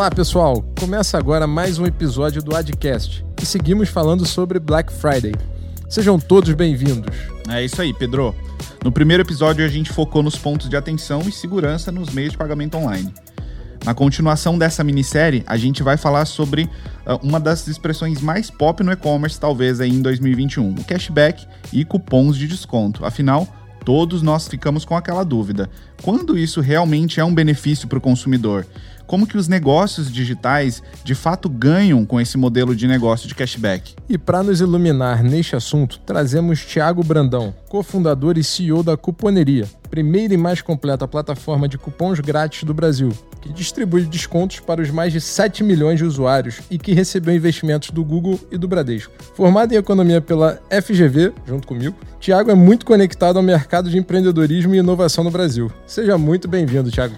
Olá, pessoal! Começa agora mais um episódio do Adcast e seguimos falando sobre Black Friday. Sejam todos bem-vindos. É isso aí, Pedro. No primeiro episódio, a gente focou nos pontos de atenção e segurança nos meios de pagamento online. Na continuação dessa minissérie, a gente vai falar sobre uh, uma das expressões mais pop no e-commerce, talvez aí em 2021, o cashback e cupons de desconto. Afinal, todos nós ficamos com aquela dúvida: quando isso realmente é um benefício para o consumidor? Como que os negócios digitais de fato ganham com esse modelo de negócio de cashback. E para nos iluminar neste assunto, trazemos Thiago Brandão, cofundador e CEO da Cuponeria, primeira e mais completa plataforma de cupons grátis do Brasil, que distribui descontos para os mais de 7 milhões de usuários e que recebeu investimentos do Google e do Bradesco. Formado em economia pela FGV, junto comigo, Thiago é muito conectado ao mercado de empreendedorismo e inovação no Brasil. Seja muito bem-vindo, Thiago.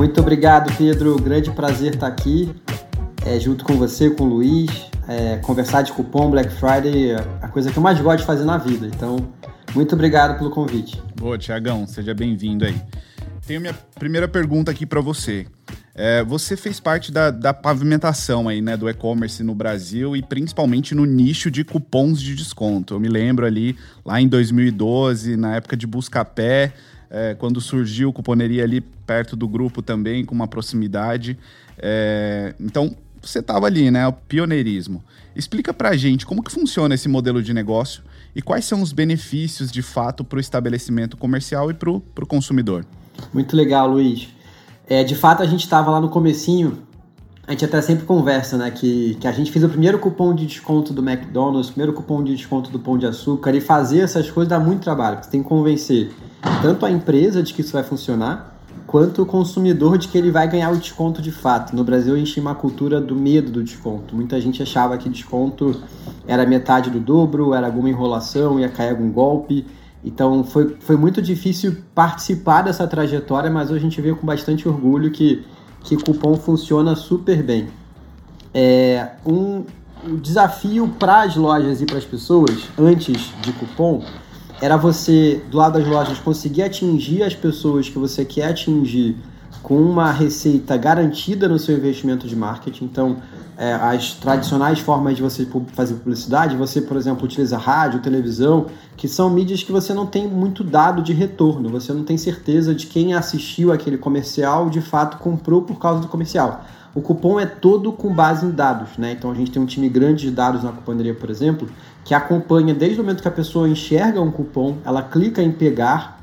Muito obrigado, Pedro. Grande prazer estar aqui é, junto com você, com o Luiz. É, conversar de cupom Black Friday é a coisa que eu mais gosto de fazer na vida. Então, muito obrigado pelo convite. Boa, Tiagão. Seja bem-vindo aí. Tenho minha primeira pergunta aqui para você. É, você fez parte da, da pavimentação aí, né, do e-commerce no Brasil e principalmente no nicho de cupons de desconto. Eu me lembro ali, lá em 2012, na época de Buscapé, é, quando surgiu Cuponeria ali perto do grupo também, com uma proximidade. É, então, você estava ali, né? O pioneirismo. Explica para a gente como que funciona esse modelo de negócio e quais são os benefícios de fato para o estabelecimento comercial e para o consumidor. Muito legal, Luiz. É, de fato, a gente estava lá no comecinho, a gente até sempre conversa, né? Que, que a gente fez o primeiro cupom de desconto do McDonald's, o primeiro cupom de desconto do Pão de Açúcar, e fazer essas coisas dá muito trabalho, você tem que convencer tanto a empresa de que isso vai funcionar, quanto o consumidor de que ele vai ganhar o desconto de fato. No Brasil, a gente tinha uma cultura do medo do desconto. Muita gente achava que desconto era metade do dobro, era alguma enrolação, ia cair algum golpe. Então, foi, foi muito difícil participar dessa trajetória, mas hoje a gente vê com bastante orgulho que, que cupom funciona super bem. É, um, um desafio para as lojas e para as pessoas, antes de cupom, era você, do lado das lojas, conseguir atingir as pessoas que você quer atingir com uma receita garantida no seu investimento de marketing. Então, é, as tradicionais formas de você fazer publicidade, você, por exemplo, utiliza rádio, televisão, que são mídias que você não tem muito dado de retorno, você não tem certeza de quem assistiu aquele comercial de fato comprou por causa do comercial. O cupom é todo com base em dados, né? Então a gente tem um time grande de dados na cuponeria, por exemplo, que acompanha desde o momento que a pessoa enxerga um cupom, ela clica em pegar,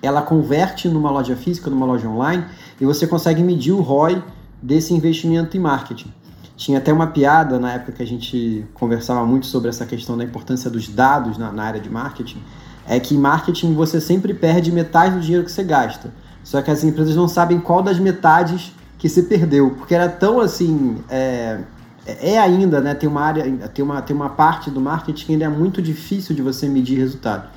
ela converte numa loja física, numa loja online, e você consegue medir o ROI desse investimento em marketing. Tinha até uma piada na época que a gente conversava muito sobre essa questão da importância dos dados na, na área de marketing, é que em marketing você sempre perde metade do dinheiro que você gasta. Só que as empresas não sabem qual das metades que se perdeu, porque era tão assim. É, é ainda, né? Tem uma área, tem uma, tem uma parte do marketing que ainda é muito difícil de você medir resultado.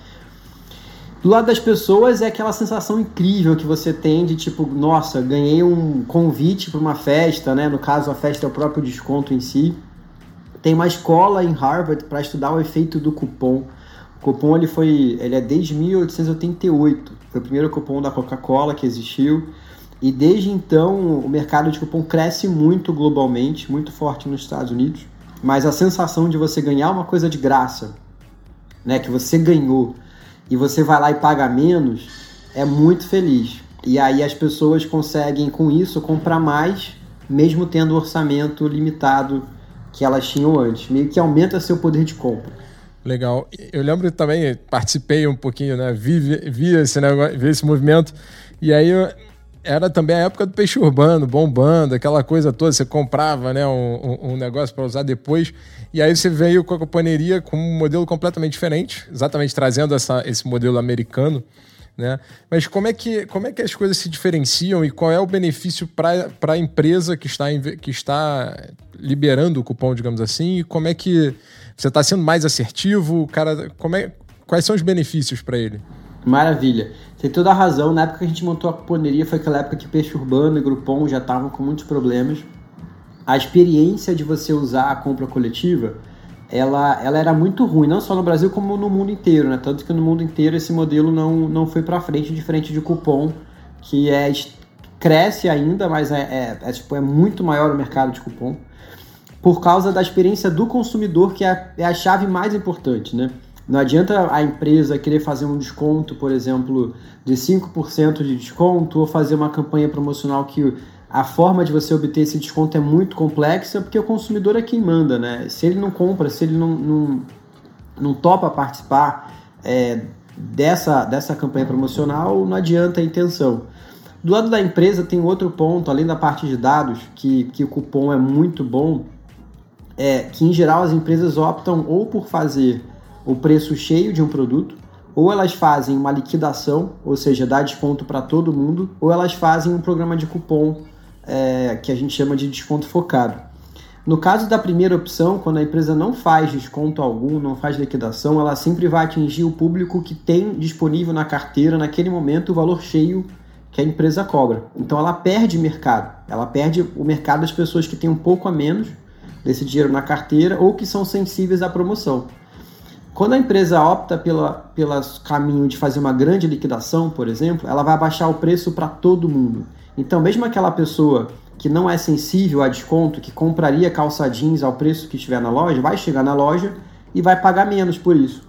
Do lado das pessoas é aquela sensação incrível que você tem de tipo, nossa, ganhei um convite para uma festa, né? No caso, a festa é o próprio desconto em si. Tem uma escola em Harvard para estudar o efeito do cupom. O cupom ele foi, ele é desde 1888. Foi o primeiro cupom da Coca-Cola que existiu. E desde então o mercado de cupom cresce muito globalmente, muito forte nos Estados Unidos. Mas a sensação de você ganhar uma coisa de graça, né, que você ganhou, e você vai lá e paga menos, é muito feliz. E aí as pessoas conseguem com isso comprar mais, mesmo tendo o orçamento limitado que elas tinham antes. Meio que aumenta seu poder de compra. Legal. Eu lembro também, participei um pouquinho, né? Vi, vi, esse, negócio, vi esse movimento. E aí era também a época do peixe urbano, bombando, aquela coisa toda. Você comprava né, um, um negócio para usar depois. E aí você veio com a companhia com um modelo completamente diferente, exatamente trazendo essa, esse modelo americano. Né? Mas como é, que, como é que as coisas se diferenciam e qual é o benefício para a empresa que está, que está liberando o cupom, digamos assim? E como é que você está sendo mais assertivo? Cara, como é, quais são os benefícios para ele? Maravilha. Tem toda a razão. Na época que a gente montou a cuponeria foi aquela época que Peixe Urbano e Groupon já estavam com muitos problemas. A experiência de você usar a compra coletiva, ela, ela era muito ruim, não só no Brasil como no mundo inteiro, né? Tanto que no mundo inteiro esse modelo não, não foi para frente, diferente de cupom, que é cresce ainda, mas é, é, é, tipo, é muito maior o mercado de cupom, por causa da experiência do consumidor, que é, é a chave mais importante, né? Não adianta a empresa querer fazer um desconto, por exemplo, de 5% de desconto ou fazer uma campanha promocional que a forma de você obter esse desconto é muito complexa, porque o consumidor é quem manda, né? Se ele não compra, se ele não, não, não topa participar é, dessa, dessa campanha promocional, não adianta a intenção. Do lado da empresa tem outro ponto, além da parte de dados, que, que o cupom é muito bom, é que em geral as empresas optam ou por fazer o preço cheio de um produto, ou elas fazem uma liquidação, ou seja, dá desconto para todo mundo, ou elas fazem um programa de cupom é, que a gente chama de desconto focado. No caso da primeira opção, quando a empresa não faz desconto algum, não faz liquidação, ela sempre vai atingir o público que tem disponível na carteira naquele momento o valor cheio que a empresa cobra. Então ela perde mercado, ela perde o mercado das pessoas que têm um pouco a menos desse dinheiro na carteira ou que são sensíveis à promoção. Quando a empresa opta pela, pelo caminho de fazer uma grande liquidação, por exemplo, ela vai abaixar o preço para todo mundo. Então, mesmo aquela pessoa que não é sensível a desconto, que compraria calça jeans ao preço que estiver na loja, vai chegar na loja e vai pagar menos por isso.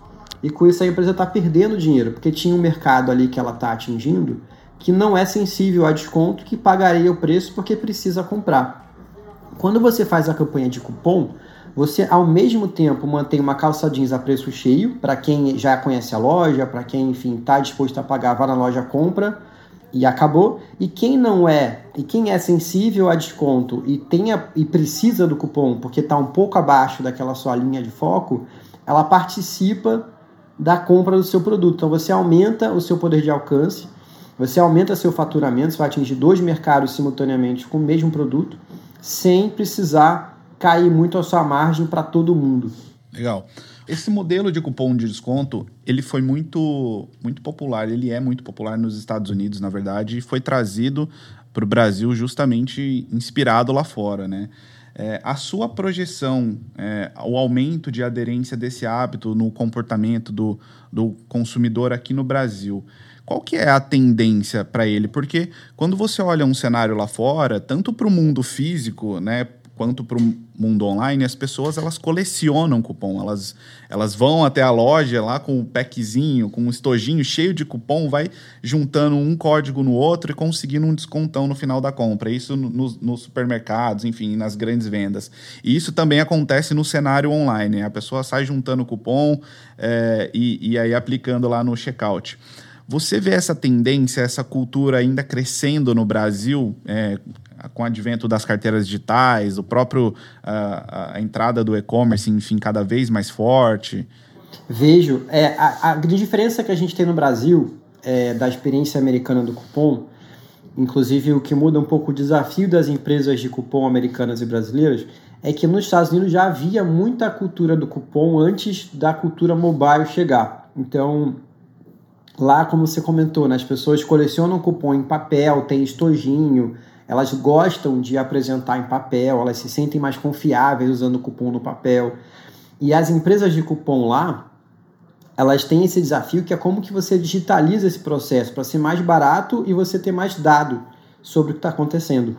E com isso a empresa está perdendo dinheiro, porque tinha um mercado ali que ela está atingindo que não é sensível a desconto, que pagaria o preço porque precisa comprar. Quando você faz a campanha de cupom, você ao mesmo tempo mantém uma calça jeans a preço cheio, para quem já conhece a loja, para quem enfim está disposto a pagar, vá na loja, compra e acabou. E quem não é, e quem é sensível a desconto e tenha e precisa do cupom porque está um pouco abaixo daquela sua linha de foco, ela participa da compra do seu produto. Então você aumenta o seu poder de alcance, você aumenta seu faturamento, você vai atingir dois mercados simultaneamente com o mesmo produto, sem precisar cair muito a sua margem para todo mundo. Legal. Esse modelo de cupom de desconto, ele foi muito, muito popular, ele é muito popular nos Estados Unidos, na verdade, e foi trazido para o Brasil justamente inspirado lá fora, né? É, a sua projeção, é, o aumento de aderência desse hábito no comportamento do, do consumidor aqui no Brasil, qual que é a tendência para ele? Porque quando você olha um cenário lá fora, tanto para o mundo físico, né, quanto para o mundo online, as pessoas elas colecionam cupom. Elas, elas vão até a loja lá com o packzinho, com um estojinho cheio de cupom, vai juntando um código no outro e conseguindo um descontão no final da compra. Isso nos no, supermercados, enfim, nas grandes vendas. E isso também acontece no cenário online. A pessoa sai juntando cupom é, e, e aí aplicando lá no checkout. Você vê essa tendência, essa cultura ainda crescendo no Brasil, é, com o advento das carteiras digitais, o próprio a, a entrada do e-commerce, enfim, cada vez mais forte? Vejo. É, a, a diferença que a gente tem no Brasil é, da experiência americana do cupom, inclusive o que muda um pouco o desafio das empresas de cupom americanas e brasileiras, é que nos Estados Unidos já havia muita cultura do cupom antes da cultura mobile chegar. Então, lá, como você comentou, né, as pessoas colecionam cupom em papel, tem estojinho, elas gostam de apresentar em papel, elas se sentem mais confiáveis usando cupom no papel. E as empresas de cupom lá, elas têm esse desafio que é como que você digitaliza esse processo para ser mais barato e você ter mais dado sobre o que está acontecendo.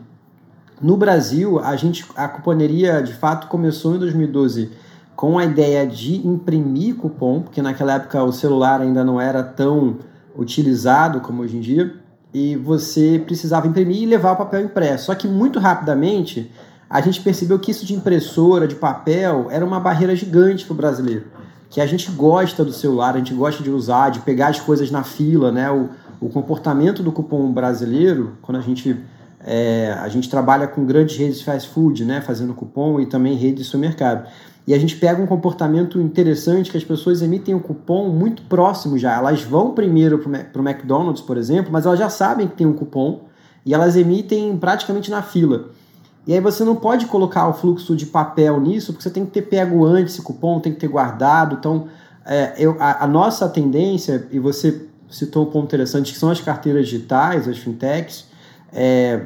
No Brasil, a gente a cuponeria de fato começou em 2012 com a ideia de imprimir cupom, porque naquela época o celular ainda não era tão utilizado como hoje em dia e você precisava imprimir e levar o papel impresso. Só que muito rapidamente a gente percebeu que isso de impressora, de papel, era uma barreira gigante para o brasileiro. Que a gente gosta do celular, a gente gosta de usar, de pegar as coisas na fila, né? O, o comportamento do cupom brasileiro, quando a gente é, a gente trabalha com grandes redes de fast food, né? Fazendo cupom e também redes de supermercado. E a gente pega um comportamento interessante que as pessoas emitem um cupom muito próximo já. Elas vão primeiro para o McDonald's, por exemplo, mas elas já sabem que tem um cupom e elas emitem praticamente na fila. E aí você não pode colocar o fluxo de papel nisso, porque você tem que ter pego antes esse cupom, tem que ter guardado. Então, é, eu, a, a, nossa tendência, e você citou um ponto interessante, que são as carteiras digitais, as fintechs, é,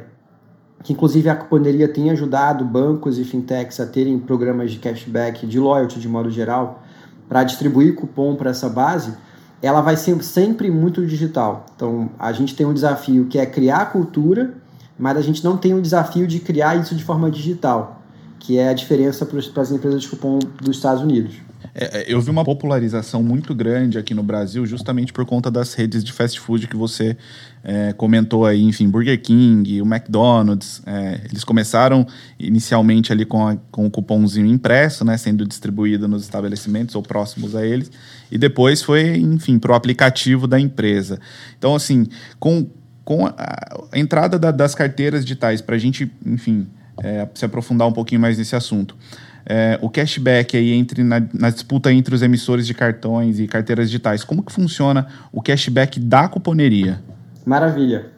que inclusive a cuponeria tem ajudado bancos e fintechs a terem programas de cashback, de loyalty de modo geral, para distribuir cupom para essa base, ela vai ser sempre muito digital. Então a gente tem um desafio que é criar a cultura mas a gente não tem o desafio de criar isso de forma digital, que é a diferença para as empresas de cupom dos Estados Unidos. É, é, eu vi uma popularização muito grande aqui no Brasil, justamente por conta das redes de fast food que você é, comentou aí, enfim, Burger King, o McDonald's. É, eles começaram inicialmente ali com, a, com o cupomzinho impresso, né, sendo distribuído nos estabelecimentos ou próximos a eles, e depois foi, enfim, para o aplicativo da empresa. Então, assim, com, com a, entrada da, das carteiras digitais, para a gente, enfim, é, se aprofundar um pouquinho mais nesse assunto é, o cashback aí entre na, na, disputa entre os emissores de cartões e carteiras digitais. Como que funciona o cashback da cuponeria? Maravilha.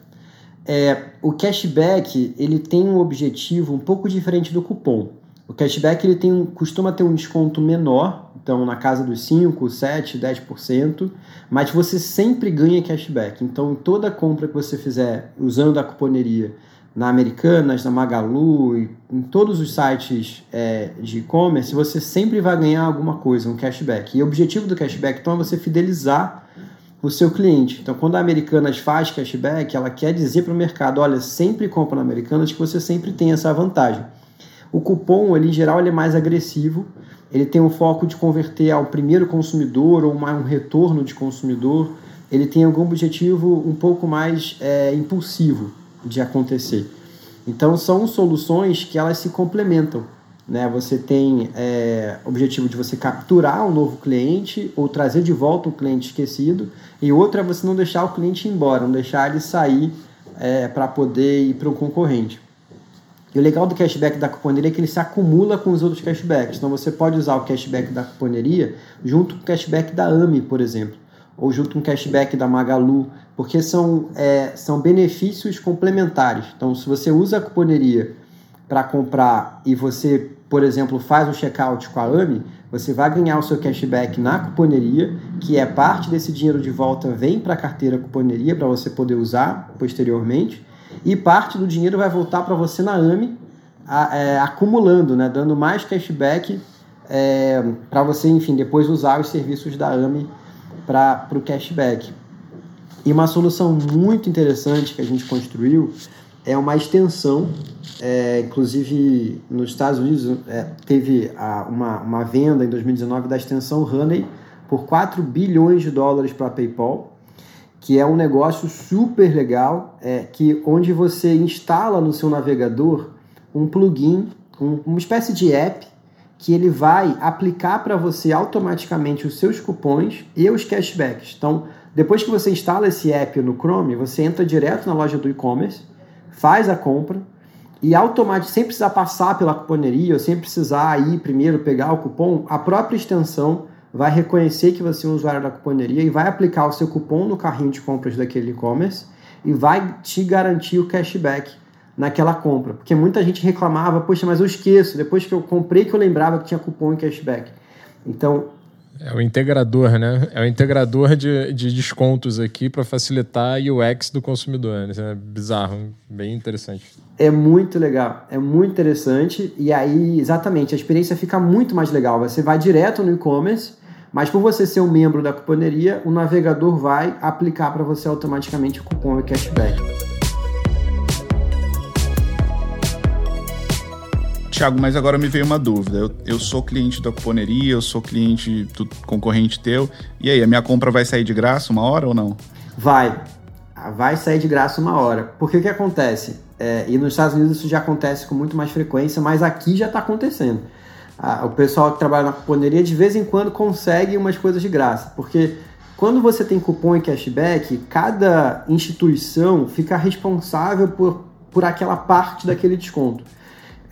É, o cashback ele tem um objetivo um pouco diferente do cupom. O cashback ele tem, costuma ter um desconto menor, então na casa dos 5, 7, 10%, mas você sempre ganha cashback. Então toda compra que você fizer usando a cuponeria na Americanas, na Magalu, em todos os sites é, de e-commerce, você sempre vai ganhar alguma coisa, um cashback. E o objetivo do cashback, então, é você fidelizar o seu cliente. Então, quando a Americanas faz cashback, ela quer dizer para o mercado, olha, sempre compra na Americanas que você sempre tem essa vantagem. O cupom, ele, em geral, ele é mais agressivo, ele tem um foco de converter ao primeiro consumidor ou um retorno de consumidor, ele tem algum objetivo um pouco mais é, impulsivo de acontecer. Então são soluções que elas se complementam. Né? Você tem é, objetivo de você capturar um novo cliente ou trazer de volta um cliente esquecido, e outra é você não deixar o cliente ir embora, não deixar ele sair é, para poder ir para um concorrente. E o legal do cashback da cuponeria é que ele se acumula com os outros cashbacks. Então você pode usar o cashback da cuponeria junto com o cashback da AMI, por exemplo ou junto com cashback da Magalu, porque são, é, são benefícios complementares. Então, se você usa a cuponeria para comprar e você, por exemplo, faz o checkout com a AMI, você vai ganhar o seu cashback na cuponeria, que é parte desse dinheiro de volta vem para a carteira cuponeria para você poder usar posteriormente, e parte do dinheiro vai voltar para você na AMI, a, é, acumulando, né, dando mais cashback é, para você, enfim, depois usar os serviços da AMI para o cashback. E uma solução muito interessante que a gente construiu é uma extensão, é, inclusive nos Estados Unidos é, teve a, uma, uma venda em 2019 da extensão Honey por 4 bilhões de dólares para PayPal, que é um negócio super legal, é, que onde você instala no seu navegador um plugin, um, uma espécie de app que ele vai aplicar para você automaticamente os seus cupons e os cashbacks. Então, depois que você instala esse app no Chrome, você entra direto na loja do e-commerce, faz a compra e automaticamente, sem precisar passar pela cuponeria ou sem precisar ir primeiro pegar o cupom, a própria extensão vai reconhecer que você é um usuário da cuponeria e vai aplicar o seu cupom no carrinho de compras daquele e-commerce e vai te garantir o cashback naquela compra. Porque muita gente reclamava, poxa, mas eu esqueço, depois que eu comprei que eu lembrava que tinha cupom e cashback. Então. É o integrador, né? É o integrador de, de descontos aqui para facilitar o UX do consumidor. Né? É bizarro, bem interessante. É muito legal, é muito interessante. E aí, exatamente, a experiência fica muito mais legal. Você vai direto no e-commerce, mas por você ser um membro da cuponeria, o navegador vai aplicar para você automaticamente o cupom e cashback. Tiago, mas agora me veio uma dúvida. Eu, eu sou cliente da cuponeria, eu sou cliente do concorrente teu. E aí, a minha compra vai sair de graça uma hora ou não? Vai. Vai sair de graça uma hora. Porque o que acontece? É, e nos Estados Unidos isso já acontece com muito mais frequência, mas aqui já está acontecendo. o pessoal que trabalha na cuponeria de vez em quando consegue umas coisas de graça. Porque quando você tem cupom e cashback, cada instituição fica responsável por, por aquela parte daquele desconto.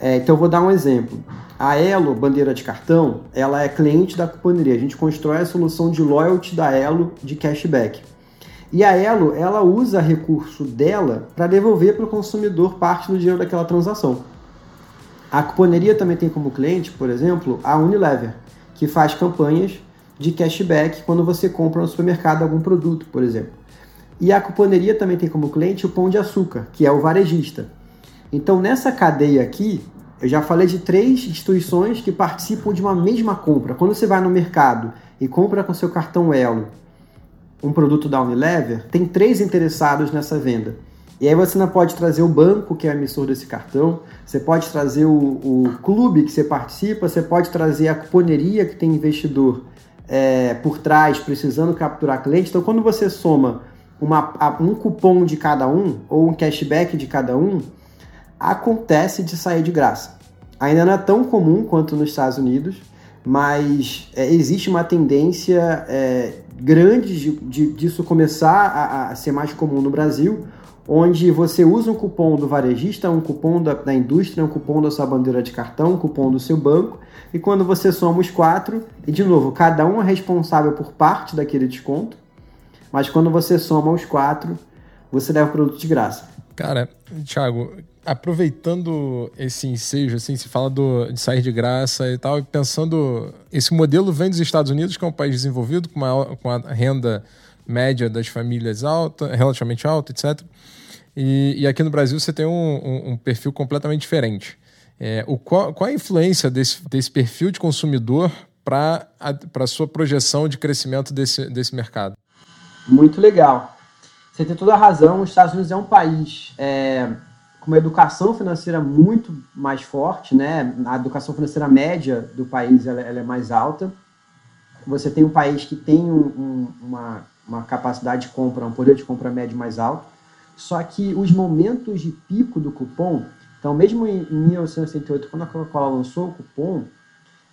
É, então, vou dar um exemplo. A Elo, bandeira de cartão, ela é cliente da cuponeria. A gente constrói a solução de loyalty da Elo de cashback. E a Elo, ela usa recurso dela para devolver para o consumidor parte do dinheiro daquela transação. A cuponeria também tem como cliente, por exemplo, a Unilever, que faz campanhas de cashback quando você compra no supermercado algum produto, por exemplo. E a cuponeria também tem como cliente o Pão de Açúcar, que é o varejista. Então, nessa cadeia aqui, eu já falei de três instituições que participam de uma mesma compra. Quando você vai no mercado e compra com seu cartão Elo um produto da Unilever, tem três interessados nessa venda. E aí você não pode trazer o banco, que é emissor desse cartão, você pode trazer o, o clube que você participa, você pode trazer a cuponeria que tem investidor é, por trás precisando capturar cliente. Então, quando você soma uma, um cupom de cada um ou um cashback de cada um, acontece de sair de graça. Ainda não é tão comum quanto nos Estados Unidos, mas é, existe uma tendência é, grande de, de, disso começar a, a, ser mais comum no Brasil, onde você usa um cupom do varejista, um cupom da, da indústria, um cupom da sua bandeira de cartão, um cupom do seu banco, e quando você soma os quatro, e de novo, cada um é responsável por parte daquele desconto, mas quando você soma os quatro, você leva o produto de graça. Cara, Thiago, aproveitando esse ensejo, assim, se fala do, de sair de graça e tal, pensando, esse modelo vem dos Estados Unidos, que é um país desenvolvido, com, uma, com a renda média das famílias alta, relativamente alta, etc. E, e aqui no Brasil você tem um, um, um perfil completamente diferente. É, o, qual, qual a influência desse, desse perfil de consumidor para a sua projeção de crescimento desse, desse mercado? Muito legal. Você tem toda a razão. Os Estados Unidos é um país é, com uma educação financeira muito mais forte, né? A educação financeira média do país ela, ela é mais alta. Você tem um país que tem um, um, uma, uma capacidade de compra, um poder de compra médio mais alto. Só que os momentos de pico do cupom, então mesmo em 1968, quando a Coca-Cola lançou o cupom,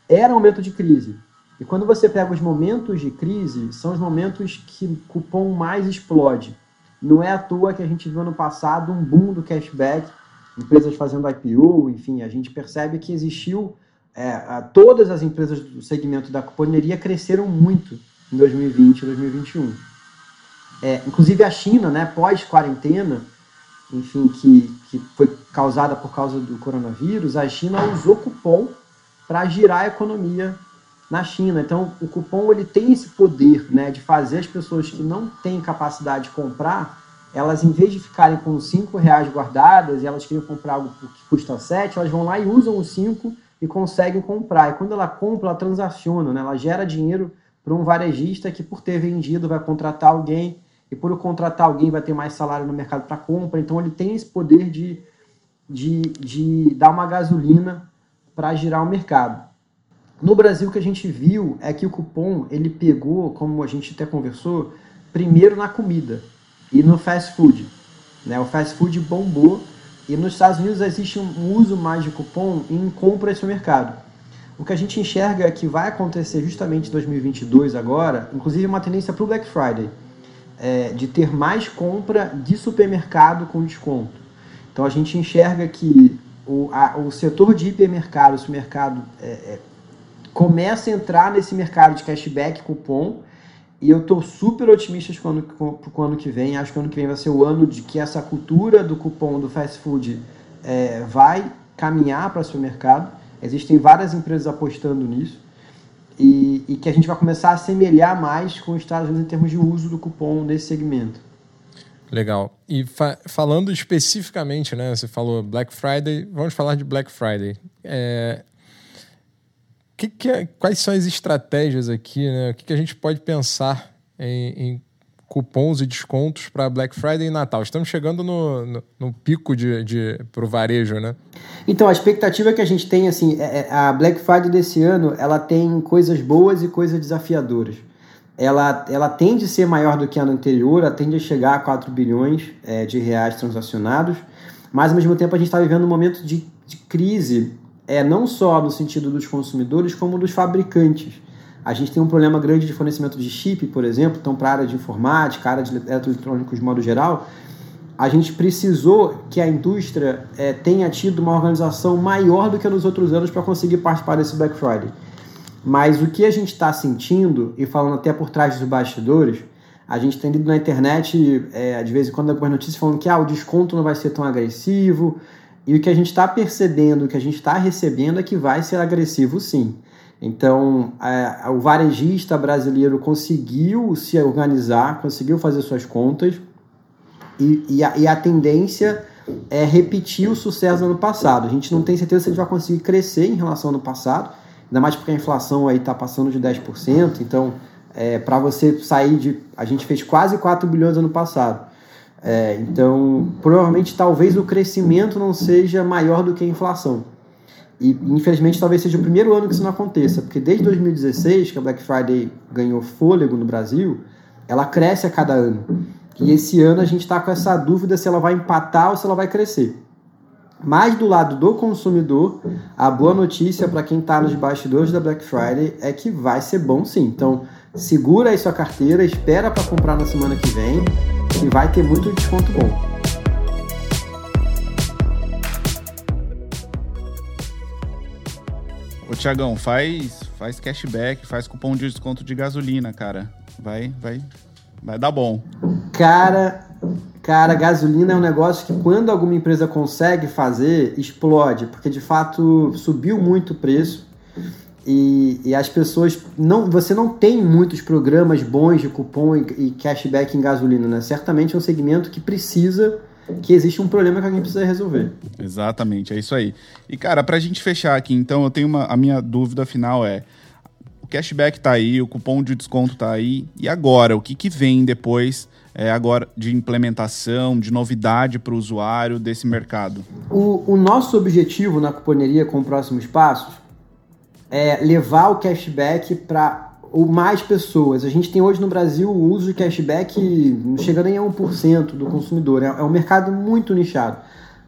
era um momento de crise. E quando você pega os momentos de crise, são os momentos que o cupom mais explode. Não é à toa que a gente viu no passado um boom do cashback, empresas fazendo IPO, enfim, a gente percebe que existiu. É, todas as empresas do segmento da cuponeria cresceram muito em 2020 e 2021. É, inclusive a China, né, pós-quarentena, enfim, que, que foi causada por causa do coronavírus, a China usou cupom para girar a economia na China. Então, o cupom ele tem esse poder né, de fazer as pessoas que não têm capacidade de comprar, elas, em vez de ficarem com 5 reais guardadas e elas queriam comprar algo que custa 7, elas vão lá e usam os 5 e conseguem comprar. E quando ela compra, ela transaciona, né? ela gera dinheiro para um varejista que, por ter vendido, vai contratar alguém e por contratar alguém vai ter mais salário no mercado para compra. Então, ele tem esse poder de, de, de dar uma gasolina para girar o mercado. No Brasil, o que a gente viu é que o cupom ele pegou, como a gente até conversou, primeiro na comida e no fast food. Né? O fast food bombou e nos Estados Unidos existe um uso mais de cupom em compras no mercado. O que a gente enxerga é que vai acontecer justamente em 2022 agora, inclusive uma tendência para o Black Friday, é, de ter mais compra de supermercado com desconto. Então a gente enxerga que o, a, o setor de hipermercado, supermercado é, é, começa a entrar nesse mercado de cashback, cupom, e eu estou super otimista para o ano que vem. Acho que o ano que vem vai ser o ano de que essa cultura do cupom do fast food é, vai caminhar para o mercado. Existem várias empresas apostando nisso. E, e, que a gente vai começar a assemelhar mais com os Estados Unidos em termos de uso do cupom nesse segmento. Legal. E fa falando especificamente, né? Você falou Black Friday, vamos falar de Black Friday. É, que, que é, quais são as estratégias aqui, né? O que, que a gente pode pensar em, em cupons e descontos para Black Friday e Natal? Estamos chegando no, no, no pico de, de, para o varejo, né? Então, a expectativa que a gente tem, assim, é, é, a Black Friday desse ano, ela tem coisas boas e coisas desafiadoras. Ela, ela tende a ser maior do que ano anterior, ela tende a chegar a 4 bilhões é, de reais transacionados, mas ao mesmo tempo a gente está vivendo um momento de, de crise é não só no sentido dos consumidores, como dos fabricantes. A gente tem um problema grande de fornecimento de chip, por exemplo, então para a área de informática, área de eletroeletrônicos de modo geral, a gente precisou que a indústria é, tenha tido uma organização maior do que nos outros anos para conseguir participar desse Black Friday. Mas o que a gente está sentindo, e falando até por trás dos bastidores, a gente tem lido na internet, é, de vez em quando, algumas notícias falando que ah, o desconto não vai ser tão agressivo, e o que a gente está percebendo, o que a gente está recebendo é que vai ser agressivo sim. Então, é, o varejista brasileiro conseguiu se organizar, conseguiu fazer suas contas, e, e, a, e, a, tendência é repetir o sucesso do ano passado. A gente não tem certeza se a gente vai conseguir crescer em relação ao ano passado, ainda mais porque a inflação aí está passando de 10%, então, é, para você sair de... A gente fez quase 4 bilhões ano passado. É, então, provavelmente, talvez o crescimento não seja maior do que a inflação. E, infelizmente, talvez seja o primeiro ano que isso não aconteça, porque desde 2016, que a Black Friday ganhou fôlego no Brasil, ela cresce a cada ano. E esse ano a gente está com essa dúvida se ela vai empatar ou se ela vai crescer. Mas do lado do consumidor, a boa notícia para quem está nos bastidores da Black Friday é que vai ser bom sim. Então, segura aí sua carteira, espera para comprar na semana que vem, que vai ter muito desconto bom. Ô Tiagão, faz, faz cashback, faz cupom de desconto de gasolina, cara. Vai, vai, vai dar bom. Cara, Cara, gasolina é um negócio que quando alguma empresa consegue fazer, explode, porque de fato subiu muito o preço e, e as pessoas não, você não tem muitos programas bons de cupom e, e, cashback em gasolina, né? Certamente é um segmento que precisa que existe um problema que alguém precisa resolver. Exatamente, é isso aí. E cara, pra gente fechar aqui, então, eu tenho uma a minha dúvida final é o cashback tá aí, o cupom de desconto tá aí, e agora, o que que vem depois é, agora de implementação, de novidade para o usuário desse mercado? O, o, nosso objetivo na cuponeria com próximos passos é levar o cashback para mais pessoas. A gente tem hoje no Brasil o uso de cashback não chega nem a 1% do consumidor. É, é um mercado muito nichado.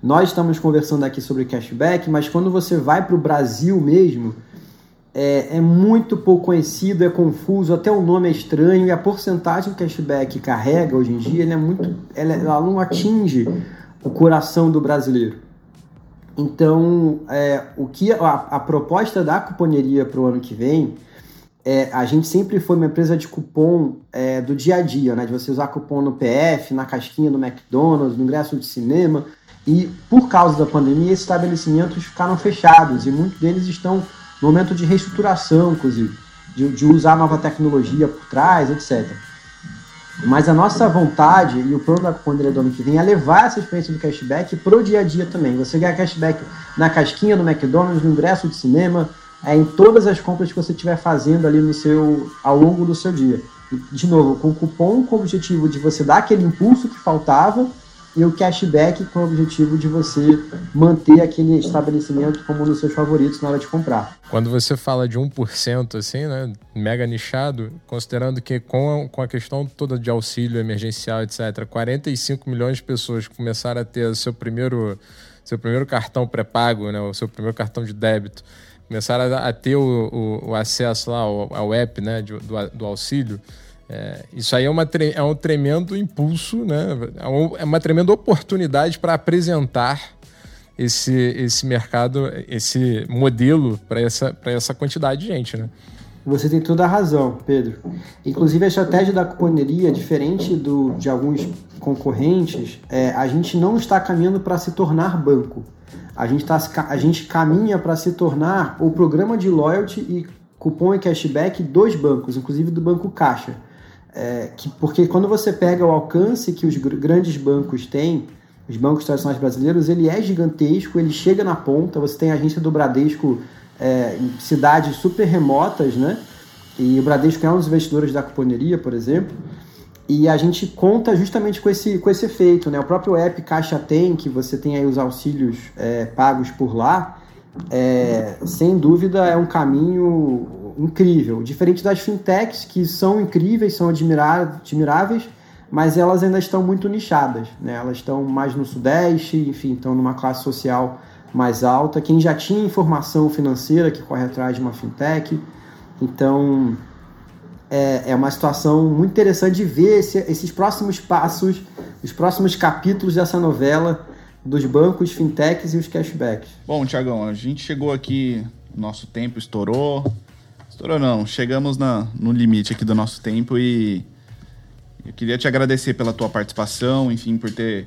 Nós estamos conversando aqui sobre cashback, mas quando você vai para o Brasil mesmo, é, é, muito pouco conhecido, é confuso, até o nome é estranho e a porcentagem que o cashback carrega hoje em dia é muito, ela, ela não atinge o coração do brasileiro. Então, é, o que a, a proposta da cuponeria para o ano que vem é, a gente sempre foi uma empresa de cupom é, do dia a dia, né? De você usar cupom no PF, na casquinha do McDonald's, no ingresso de cinema. E por causa da pandemia, esses estabelecimentos ficaram fechados e muitos deles estão momento de reestruturação, inclusive, de, de usar nova tecnologia por trás, etc. Mas a nossa vontade e o plano da Ponderia do ano que vem é levar essa experiência do cashback para o dia a dia também. Você ganha cashback na casquinha do McDonald's, no ingresso de cinema, é, em todas as compras que você estiver fazendo ali no seu, ao longo do seu dia. De novo, com cupom com o objetivo de você dar aquele impulso que faltava e o cashback com o objetivo de você manter aquele estabelecimento como um dos seus favoritos na hora de comprar. Quando você fala de 1%, assim, né, mega nichado, considerando que com a, com a questão toda de auxílio emergencial, etc., 45 milhões de pessoas começaram a ter seu primeiro, seu primeiro cartão pré-pago, né, o seu primeiro cartão de débito, começaram a, ter o, o, o, acesso lá ao, ao app né, de, do, do auxílio, é, isso aí é, uma, é um tremendo impulso, né? é, é uma tremenda oportunidade para apresentar esse, esse mercado, esse modelo para essa, essa quantidade de gente. Né? Você tem toda a razão, Pedro. Inclusive, a estratégia da cuponeria, diferente do, de alguns concorrentes, é, a gente não está caminhando para se tornar banco. A gente, tá, a gente caminha para se tornar o programa de loyalty e cupom e cashback dos bancos, inclusive do Banco Caixa. É, que, porque quando você pega o alcance que os grandes bancos têm, os bancos tradicionais brasileiros, ele é gigantesco, ele chega na ponta, você tem a agência do Bradesco é, em cidades super remotas, né? E o Bradesco é um dos investidores da cuponeria, por exemplo. E a gente conta justamente com esse, com esse efeito, né? O próprio app Caixa Tem, que você tem aí os auxílios é, pagos por lá, é, sem dúvida é um caminho incrível. Diferente das fintechs, que são incríveis, são admiráveis, mas elas ainda estão muito nichadas. Né? Elas estão mais no Sudeste, enfim, estão numa classe social mais alta. Quem já tinha informação financeira que corre atrás de uma fintech. Então, é, é uma situação muito interessante de ver esse, esses próximos passos, os próximos capítulos dessa novela dos bancos, fintechs e os cashbacks. Bom, Tiagão, a gente chegou aqui, nosso tempo estourou. Estourou não, chegamos na, no limite aqui do nosso tempo e eu queria te agradecer pela tua participação, enfim, por ter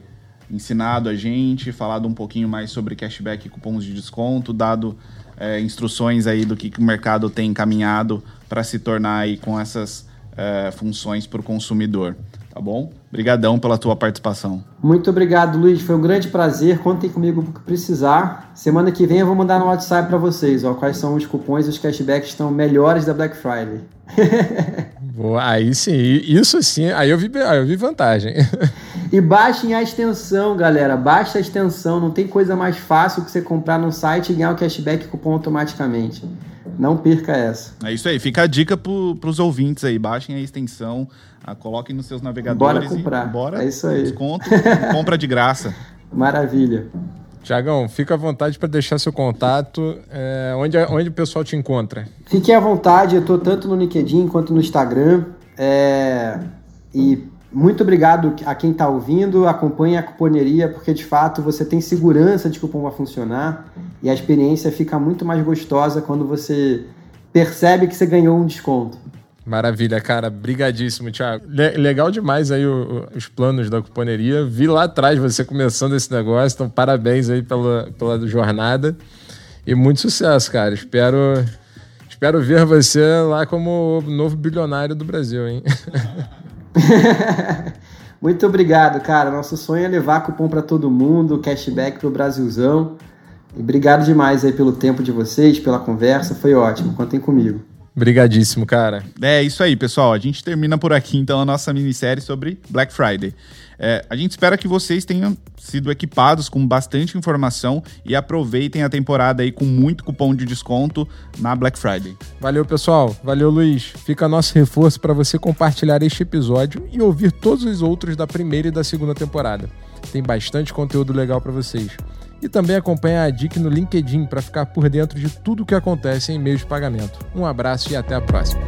ensinado a gente, falado um pouquinho mais sobre cashback e cupons de desconto, dado é, instruções aí do que, que o mercado tem encaminhado para se tornar aí com essas é, funções para o consumidor tá bom? Obrigadão pela tua participação. Muito obrigado, Luiz. Foi um grande prazer. Contem comigo o que precisar. Semana que vem eu vou mandar no WhatsApp para vocês, ó, quais são os cupons e os cashbacks que estão melhores da Black Friday. Boa, aí sim, isso sim, aí eu vi, aí eu vi vantagem. E baixem a extensão, galera. Baixa a extensão. Não tem coisa mais fácil que você comprar no site e ganhar o cashback cupom automaticamente. Não perca essa. É isso aí. Fica a dica para os ouvintes aí. Baixem a extensão, a, coloquem nos seus navegadores. Bora comprar. bora. É isso aí. Desconto, compra de graça. Maravilha. Tiagão, fica à vontade para deixar seu contato. É, onde, onde o pessoal te encontra? Fique à vontade. Eu estou tanto no LinkedIn quanto no Instagram. É, e muito obrigado a quem está ouvindo, acompanhe a cuponeria, porque de fato você tem segurança de que o cupom vai funcionar e a experiência fica muito mais gostosa quando você percebe que você ganhou um desconto. Maravilha, cara. Brigadíssimo, Thiago. Le legal demais aí o, o, os planos da cuponeria. Vi lá atrás você começando esse negócio, então parabéns aí pela, pela jornada e muito sucesso, cara. Espero, espero ver você lá como novo bilionário do Brasil, hein? Muito obrigado, cara. Nosso sonho é levar cupom para todo mundo, cashback para o Brasilzão. E obrigado demais aí pelo tempo de vocês, pela conversa. Foi ótimo. Contem comigo. Obrigadíssimo, cara. É isso aí, pessoal. A gente termina por aqui então a nossa minissérie sobre Black Friday. É, a gente espera que vocês tenham sido equipados com bastante informação e aproveitem a temporada aí com muito cupom de desconto na Black Friday. Valeu, pessoal. Valeu, Luiz. Fica nosso reforço para você compartilhar este episódio e ouvir todos os outros da primeira e da segunda temporada. Tem bastante conteúdo legal para vocês. E também acompanhe a DIC no LinkedIn para ficar por dentro de tudo o que acontece em meio de pagamento. Um abraço e até a próxima.